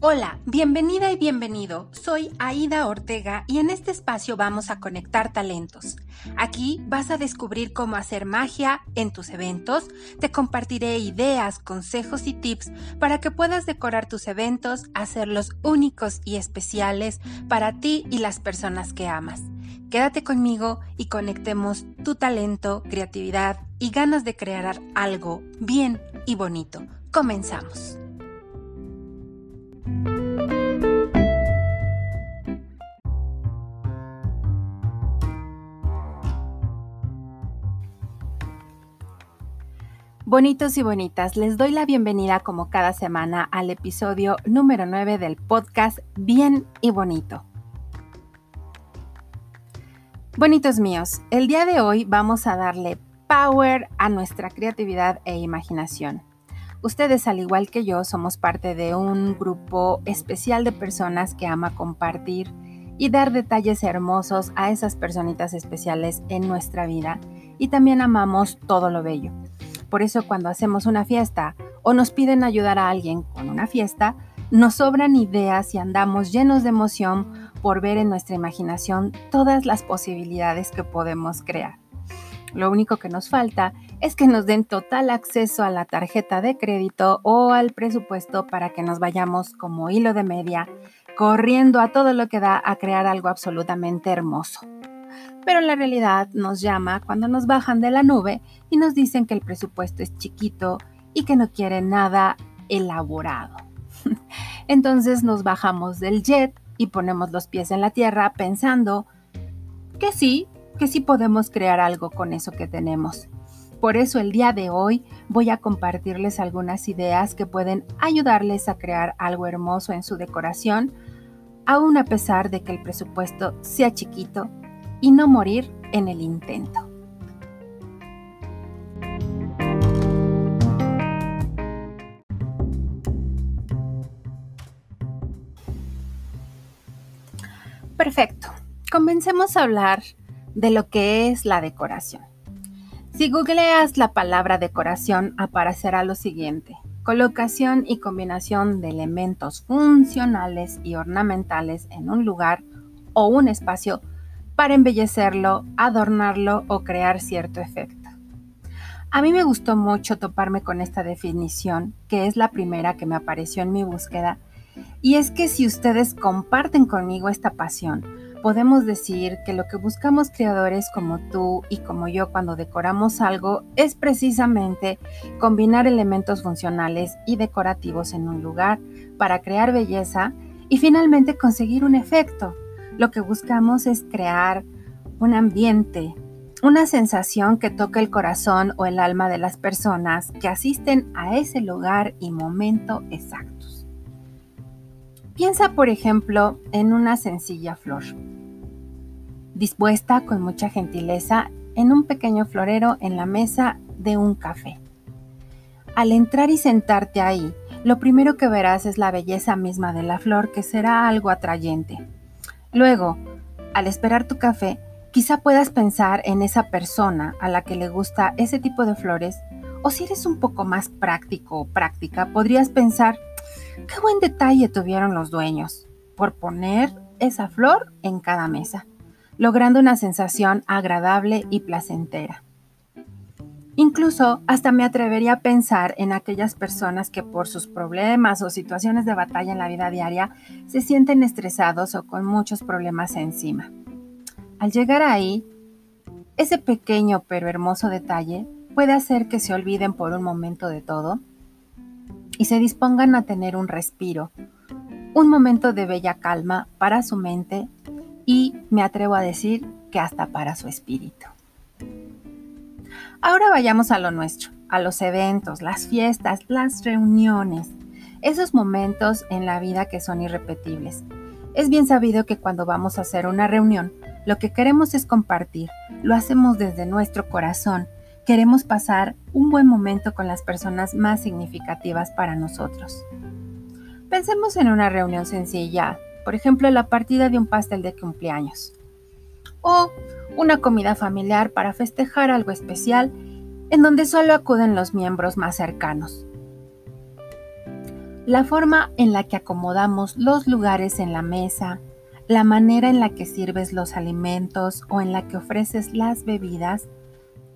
Hola, bienvenida y bienvenido. Soy Aida Ortega y en este espacio vamos a conectar talentos. Aquí vas a descubrir cómo hacer magia en tus eventos. Te compartiré ideas, consejos y tips para que puedas decorar tus eventos, hacerlos únicos y especiales para ti y las personas que amas. Quédate conmigo y conectemos tu talento, creatividad y ganas de crear algo bien y bonito. Comenzamos. Bonitos y bonitas, les doy la bienvenida como cada semana al episodio número 9 del podcast Bien y Bonito. Bonitos míos, el día de hoy vamos a darle power a nuestra creatividad e imaginación. Ustedes, al igual que yo, somos parte de un grupo especial de personas que ama compartir y dar detalles hermosos a esas personitas especiales en nuestra vida y también amamos todo lo bello. Por eso cuando hacemos una fiesta o nos piden ayudar a alguien con una fiesta, nos sobran ideas y andamos llenos de emoción por ver en nuestra imaginación todas las posibilidades que podemos crear. Lo único que nos falta es que nos den total acceso a la tarjeta de crédito o al presupuesto para que nos vayamos como hilo de media, corriendo a todo lo que da a crear algo absolutamente hermoso pero la realidad nos llama cuando nos bajan de la nube y nos dicen que el presupuesto es chiquito y que no quieren nada elaborado. Entonces nos bajamos del jet y ponemos los pies en la tierra pensando que sí, que sí podemos crear algo con eso que tenemos. Por eso el día de hoy voy a compartirles algunas ideas que pueden ayudarles a crear algo hermoso en su decoración, aun a pesar de que el presupuesto sea chiquito y no morir en el intento. Perfecto. Comencemos a hablar de lo que es la decoración. Si googleas la palabra decoración aparecerá lo siguiente. Colocación y combinación de elementos funcionales y ornamentales en un lugar o un espacio para embellecerlo, adornarlo o crear cierto efecto. A mí me gustó mucho toparme con esta definición, que es la primera que me apareció en mi búsqueda, y es que si ustedes comparten conmigo esta pasión, podemos decir que lo que buscamos creadores como tú y como yo cuando decoramos algo es precisamente combinar elementos funcionales y decorativos en un lugar para crear belleza y finalmente conseguir un efecto, lo que buscamos es crear un ambiente, una sensación que toque el corazón o el alma de las personas que asisten a ese lugar y momento exactos. Piensa, por ejemplo, en una sencilla flor, dispuesta con mucha gentileza en un pequeño florero en la mesa de un café. Al entrar y sentarte ahí, lo primero que verás es la belleza misma de la flor que será algo atrayente Luego, al esperar tu café, quizá puedas pensar en esa persona a la que le gusta ese tipo de flores, o si eres un poco más práctico o práctica, podrías pensar, qué buen detalle tuvieron los dueños por poner esa flor en cada mesa, logrando una sensación agradable y placentera. Incluso hasta me atrevería a pensar en aquellas personas que por sus problemas o situaciones de batalla en la vida diaria se sienten estresados o con muchos problemas encima. Al llegar ahí, ese pequeño pero hermoso detalle puede hacer que se olviden por un momento de todo y se dispongan a tener un respiro, un momento de bella calma para su mente y me atrevo a decir que hasta para su espíritu. Ahora vayamos a lo nuestro, a los eventos, las fiestas, las reuniones, esos momentos en la vida que son irrepetibles. Es bien sabido que cuando vamos a hacer una reunión, lo que queremos es compartir, lo hacemos desde nuestro corazón, queremos pasar un buen momento con las personas más significativas para nosotros. Pensemos en una reunión sencilla, por ejemplo la partida de un pastel de cumpleaños. O una comida familiar para festejar algo especial en donde solo acuden los miembros más cercanos. La forma en la que acomodamos los lugares en la mesa, la manera en la que sirves los alimentos o en la que ofreces las bebidas,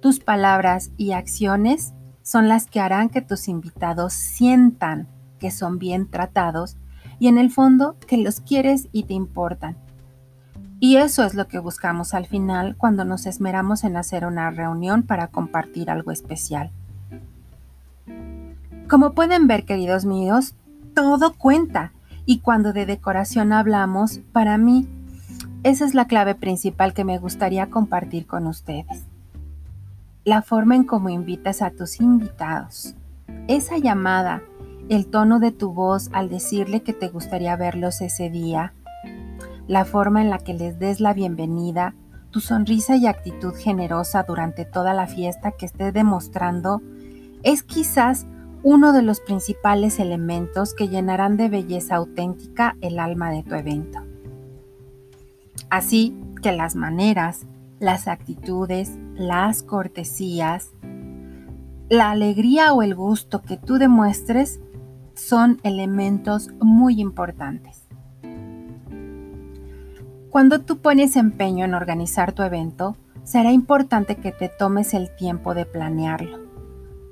tus palabras y acciones son las que harán que tus invitados sientan que son bien tratados y en el fondo que los quieres y te importan. Y eso es lo que buscamos al final cuando nos esmeramos en hacer una reunión para compartir algo especial. Como pueden ver, queridos míos, todo cuenta. Y cuando de decoración hablamos, para mí, esa es la clave principal que me gustaría compartir con ustedes. La forma en cómo invitas a tus invitados. Esa llamada, el tono de tu voz al decirle que te gustaría verlos ese día, la forma en la que les des la bienvenida, tu sonrisa y actitud generosa durante toda la fiesta que estés demostrando, es quizás uno de los principales elementos que llenarán de belleza auténtica el alma de tu evento. Así que las maneras, las actitudes, las cortesías, la alegría o el gusto que tú demuestres son elementos muy importantes. Cuando tú pones empeño en organizar tu evento, será importante que te tomes el tiempo de planearlo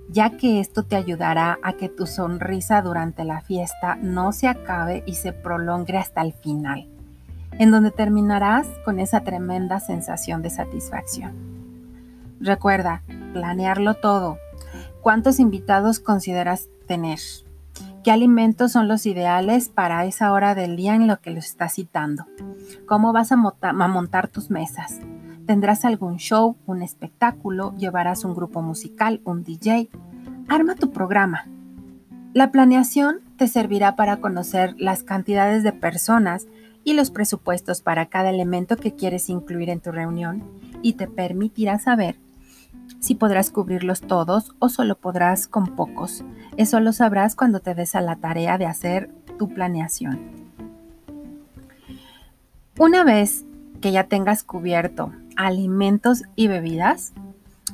ya que esto te ayudará a que tu sonrisa durante la fiesta no se acabe y se prolongue hasta el final, en donde terminarás con esa tremenda sensación de satisfacción. Recuerda, planearlo todo. ¿Cuántos invitados consideras tener? ¿Qué alimentos son los ideales para esa hora del día en lo que los estás citando? ¿Cómo vas a, montar tus mesas? Tendrás algún show, un espectáculo, llevarás un grupo musical, un DJ. Arma tu programa. La planeación te servirá para conocer las cantidades de personas y los presupuestos para cada elemento que quieres incluir en tu reunión y te permitirá saber si podrás cubrirlos todos o solo podrás con pocos. Eso lo sabrás cuando te des a la tarea de hacer tu planeación. Una vez que ya tengas cubierto alimentos y bebidas,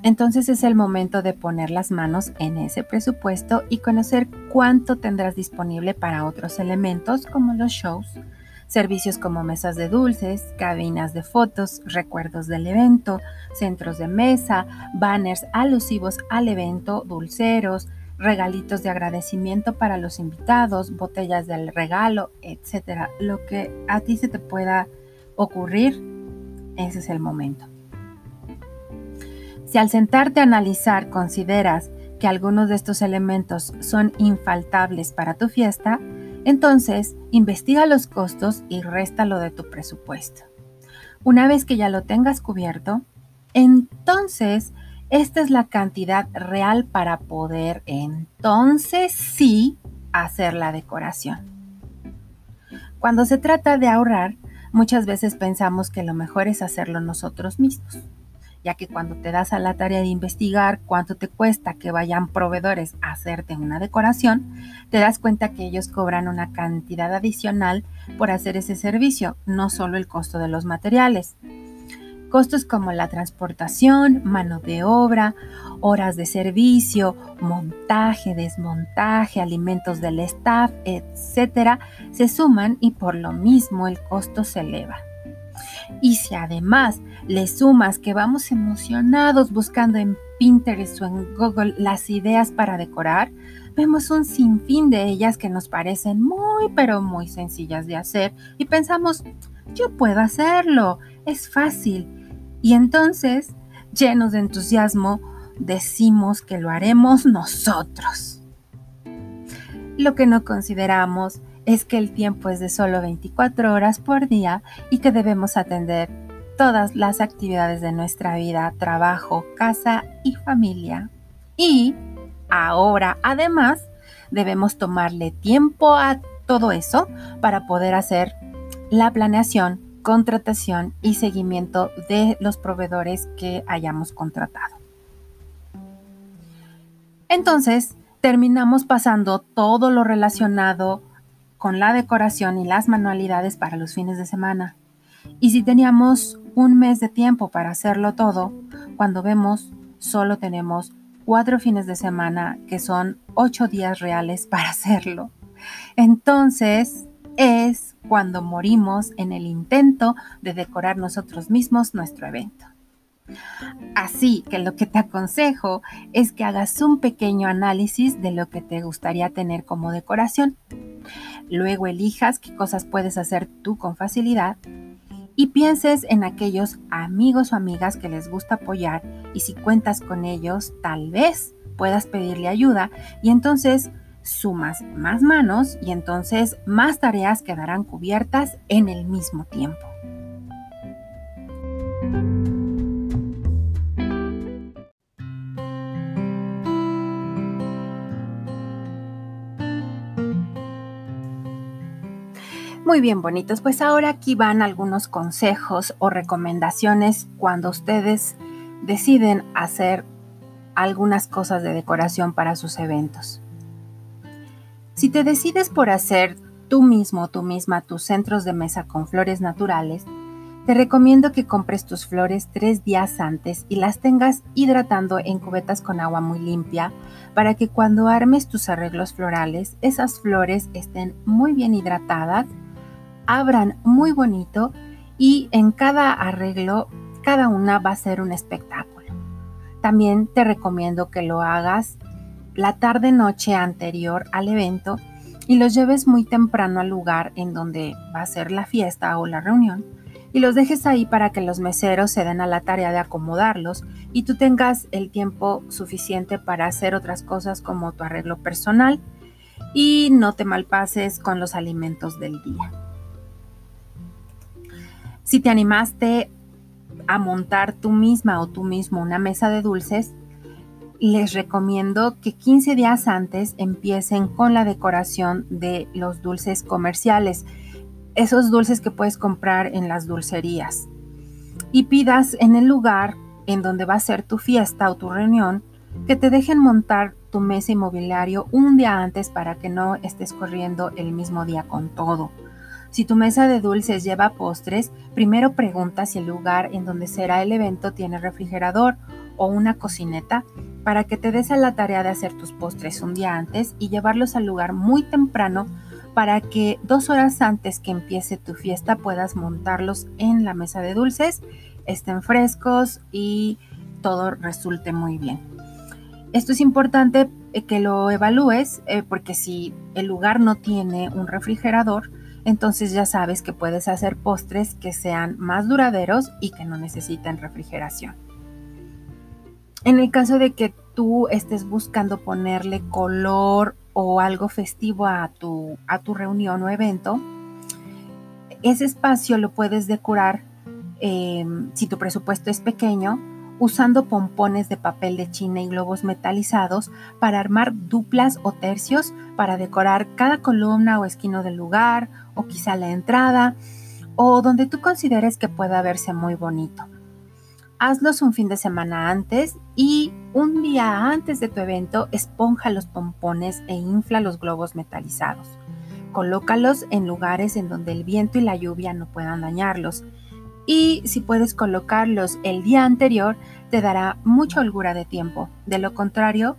entonces es el momento de poner las manos en ese presupuesto y conocer cuánto tendrás disponible para otros elementos como los shows, servicios como mesas de dulces, cabinas de fotos, recuerdos del evento, centros de mesa, banners alusivos al evento, dulceros, regalitos de agradecimiento para los invitados, botellas del regalo, etcétera. Lo que a ti se te pueda ocurrir ese es el momento. Si al sentarte a analizar consideras que algunos de estos elementos son infaltables para tu fiesta, entonces investiga los costos y réstalo de tu presupuesto. Una vez que ya lo tengas cubierto, entonces esta es la cantidad real para poder entonces sí hacer la decoración. Cuando se trata de ahorrar, Muchas veces pensamos que lo mejor es hacerlo nosotros mismos, ya que cuando te das a la tarea de investigar cuánto te cuesta que vayan proveedores a hacerte una decoración, te das cuenta que ellos cobran una cantidad adicional por hacer ese servicio, no solo el costo de los materiales. Costos como la transportación, mano de obra, horas de servicio, montaje, desmontaje, alimentos del staff, etcétera, se suman y por lo mismo el costo se eleva. Y si además le sumas que vamos emocionados buscando en Pinterest o en Google las ideas para decorar, vemos un sinfín de ellas que nos parecen muy pero muy sencillas de hacer y pensamos, yo puedo hacerlo, es fácil y entonces, llenos de entusiasmo, decimos que lo haremos nosotros. Lo que no consideramos es que el tiempo es de solo 24 horas por día y que debemos atender todas las actividades de nuestra vida, trabajo, casa y familia. Y ahora, además, debemos tomarle tiempo a todo eso para poder hacer la planeación contratación y seguimiento de los proveedores que hayamos contratado. Entonces, terminamos pasando todo lo relacionado con la decoración y las manualidades para los fines de semana. Y si teníamos un mes de tiempo para hacerlo todo, cuando vemos solo tenemos cuatro fines de semana que son ocho días reales para hacerlo. entonces es cuando morimos en el intento de decorar nosotros mismos nuestro evento. Así que lo que te aconsejo es que hagas un pequeño análisis de lo que te gustaría tener como decoración. Luego elijas qué cosas puedes hacer tú con facilidad y pienses en aquellos amigos o amigas que les gusta apoyar y si cuentas con ellos, tal vez puedas pedirle ayuda y entonces sumas más manos y entonces más tareas quedarán cubiertas en el mismo tiempo. Muy bien, bonitos. Pues ahora aquí van algunos consejos o recomendaciones cuando ustedes deciden hacer algunas cosas de decoración para sus eventos. Si te decides por hacer tú mismo tú misma tus centros de mesa con flores naturales, te recomiendo que compres tus flores tres días antes y las tengas hidratando en cubetas con agua muy limpia para que cuando armes tus arreglos florales, esas flores estén muy bien hidratadas abran muy bonito y en cada arreglo, cada una va a ser un espectáculo. También te recomiendo que lo hagas la tarde-noche anterior al evento y los lleves muy temprano al lugar en donde va a ser la fiesta o la reunión y los dejes ahí para que los meseros se den a la tarea de acomodarlos y tú tengas el tiempo suficiente para hacer otras cosas como tu arreglo personal y no te malpases con los alimentos del día. Si te animaste a montar tú misma o tú mismo una mesa de dulces, les recomiendo que 15 días antes empiecen con la decoración de los dulces comerciales, esos dulces que puedes comprar en las dulcerías. Y pidas en el lugar en donde va a ser tu fiesta o tu reunión que te dejen montar tu mesa y mobiliario un día antes para que no estés corriendo el mismo día con todo. Si tu mesa de dulces lleva postres, primero pregunta si el lugar en donde será el evento tiene refrigerador o una cocineta para que te des a la tarea de hacer tus postres un día antes y llevarlos al lugar muy temprano para que dos horas antes que empiece tu fiesta puedas montarlos en la mesa de dulces, estén frescos y todo resulte muy bien. Esto es importante eh, que lo evalúes eh, porque si el lugar no tiene un refrigerador, entonces ya sabes que puedes hacer postres que sean más duraderos y que no necesiten refrigeración. En el caso de que tú estés buscando ponerle color o algo festivo a tu, a tu reunión o evento, ese espacio lo puedes decorar eh, si tu presupuesto es pequeño usando pompones de papel de china y globos metalizados para armar duplas o tercios para decorar cada columna o esquino del lugar o quizá la entrada o donde tú consideres que pueda verse muy bonito. Hazlos un fin de semana antes y un día antes de tu evento esponja los pompones e infla los globos metalizados. Colócalos en lugares en donde el viento y la lluvia no puedan dañarlos y si puedes colocarlos el día anterior, te dará mucha holgura de tiempo. De lo contrario,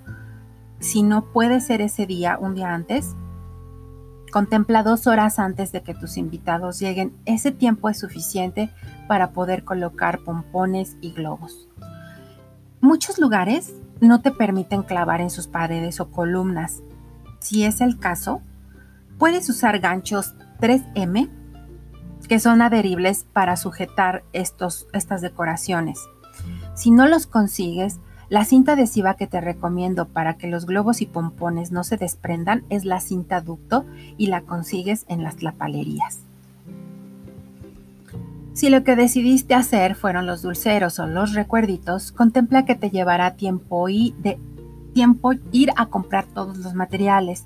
si no puede ser ese día, un día antes, contempla dos horas antes de que tus invitados lleguen. Ese tiempo es suficiente para poder colocar pompones y globos. Muchos lugares no te permiten clavar en sus paredes o columnas. Si es el caso, puedes usar ganchos 3M que son adheribles para sujetar estos, estas decoraciones. Si no los consigues, la cinta adhesiva que te recomiendo para que los globos y pompones no se desprendan es la cinta ducto y la consigues en las lapalerías. Si lo que decidiste hacer fueron los dulceros o los recuerditos, contempla que te llevará tiempo, y de, tiempo ir a comprar todos los materiales.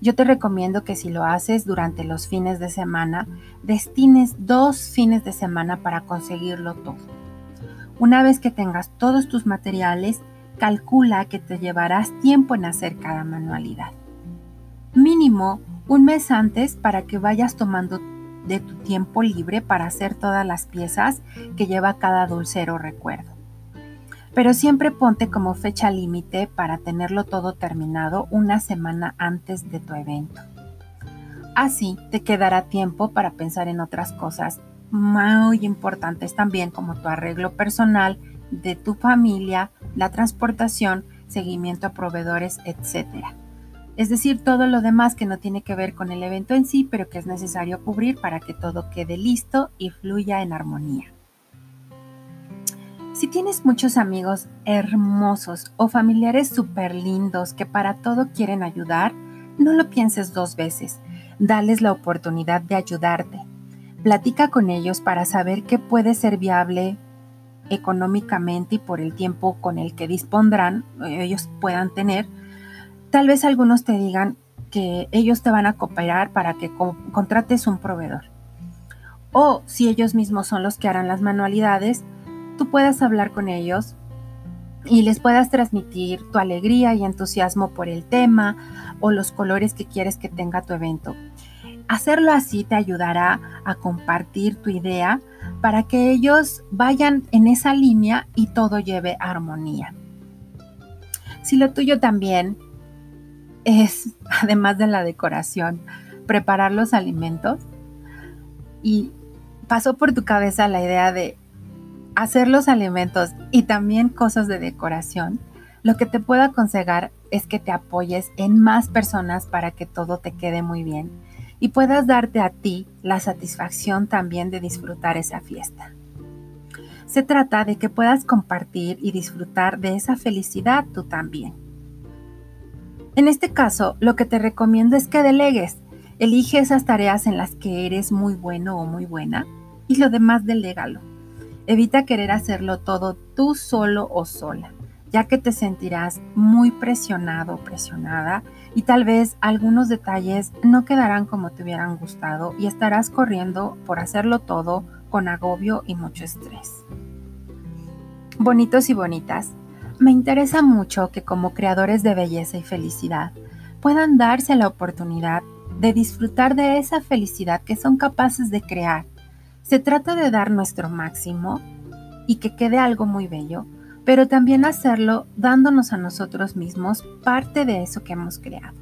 Yo te recomiendo que si lo haces durante los fines de semana, destines dos fines de semana para conseguirlo todo. Una vez que tengas todos tus materiales, calcula que te llevarás tiempo en hacer cada manualidad. Mínimo un mes antes para que vayas tomando de tu tiempo libre para hacer todas las piezas que lleva cada dulcero recuerdo pero siempre ponte como fecha límite para tenerlo todo terminado una semana antes de tu evento. Así te quedará tiempo para pensar en otras cosas muy importantes también como tu arreglo personal de tu familia, la transportación, seguimiento a proveedores, etc. Es decir, todo lo demás que no tiene que ver con el evento en sí, pero que es necesario cubrir para que todo quede listo y fluya en armonía. Si tienes muchos amigos hermosos o familiares súper lindos que para todo quieren ayudar, no lo pienses dos veces. Dales la oportunidad de ayudarte. Platica con ellos para saber qué puede ser viable económicamente y por el tiempo con el que dispondrán, ellos puedan tener. Tal vez algunos te digan que ellos te van a cooperar para que contrates un proveedor. O si ellos mismos son los que harán las manualidades, tú puedas hablar con ellos y les puedas transmitir tu alegría y entusiasmo por el tema o los colores que quieres que tenga tu evento. Hacerlo así te ayudará a compartir tu idea para que ellos vayan en esa línea y todo lleve armonía. Si lo tuyo también es, además de la decoración, preparar los alimentos y pasó por tu cabeza la idea de hacer los alimentos y también cosas de decoración, lo que te puedo aconsejar es que te apoyes en más personas para que todo te quede muy bien y puedas darte a ti la satisfacción también de disfrutar esa fiesta. Se trata de que puedas compartir y disfrutar de esa felicidad tú también. En este caso, lo que te recomiendo es que delegues. Elige esas tareas en las que eres muy bueno o muy buena y lo demás delégalo. Evita querer hacerlo todo tú solo o sola, ya que te sentirás muy presionado o presionada y tal vez algunos detalles no quedarán como te hubieran gustado y estarás corriendo por hacerlo todo con agobio y mucho estrés. Bonitos y bonitas, me interesa mucho que como creadores de belleza y felicidad puedan darse la oportunidad de disfrutar de esa felicidad que son capaces de crear se trata de dar nuestro máximo y que quede algo muy bello, pero también hacerlo dándonos a nosotros mismos parte de eso que hemos creado.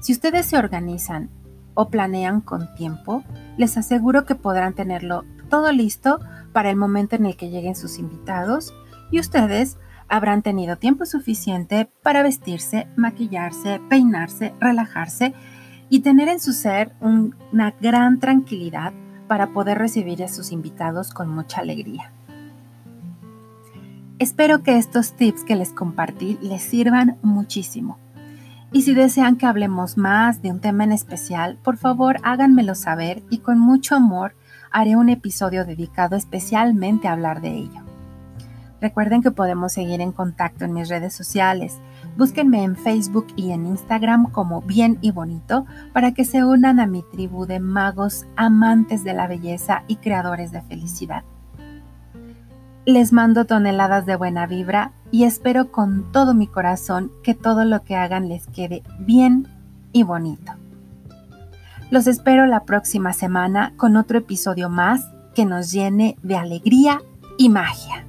Si ustedes se organizan o planean con tiempo, les aseguro que podrán tenerlo todo listo para el momento en el que lleguen sus invitados y ustedes habrán tenido tiempo suficiente para vestirse, maquillarse, peinarse, relajarse y tener en su ser una gran tranquilidad para poder recibir a sus invitados con mucha alegría. Espero que estos tips que les compartí les sirvan muchísimo. Y si desean que hablemos más de un tema en especial, por favor háganmelo saber y con mucho amor haré un episodio dedicado especialmente a hablar de ello. Recuerden que podemos seguir en contacto en mis redes sociales. Búsquenme en Facebook y en Instagram como Bien y Bonito para que se unan a mi tribu de magos amantes de la belleza y creadores de felicidad. Les mando toneladas de buena vibra y espero con todo mi corazón que todo lo que hagan les quede bien y bonito. Los espero la próxima semana con otro episodio más que nos llene de alegría y magia.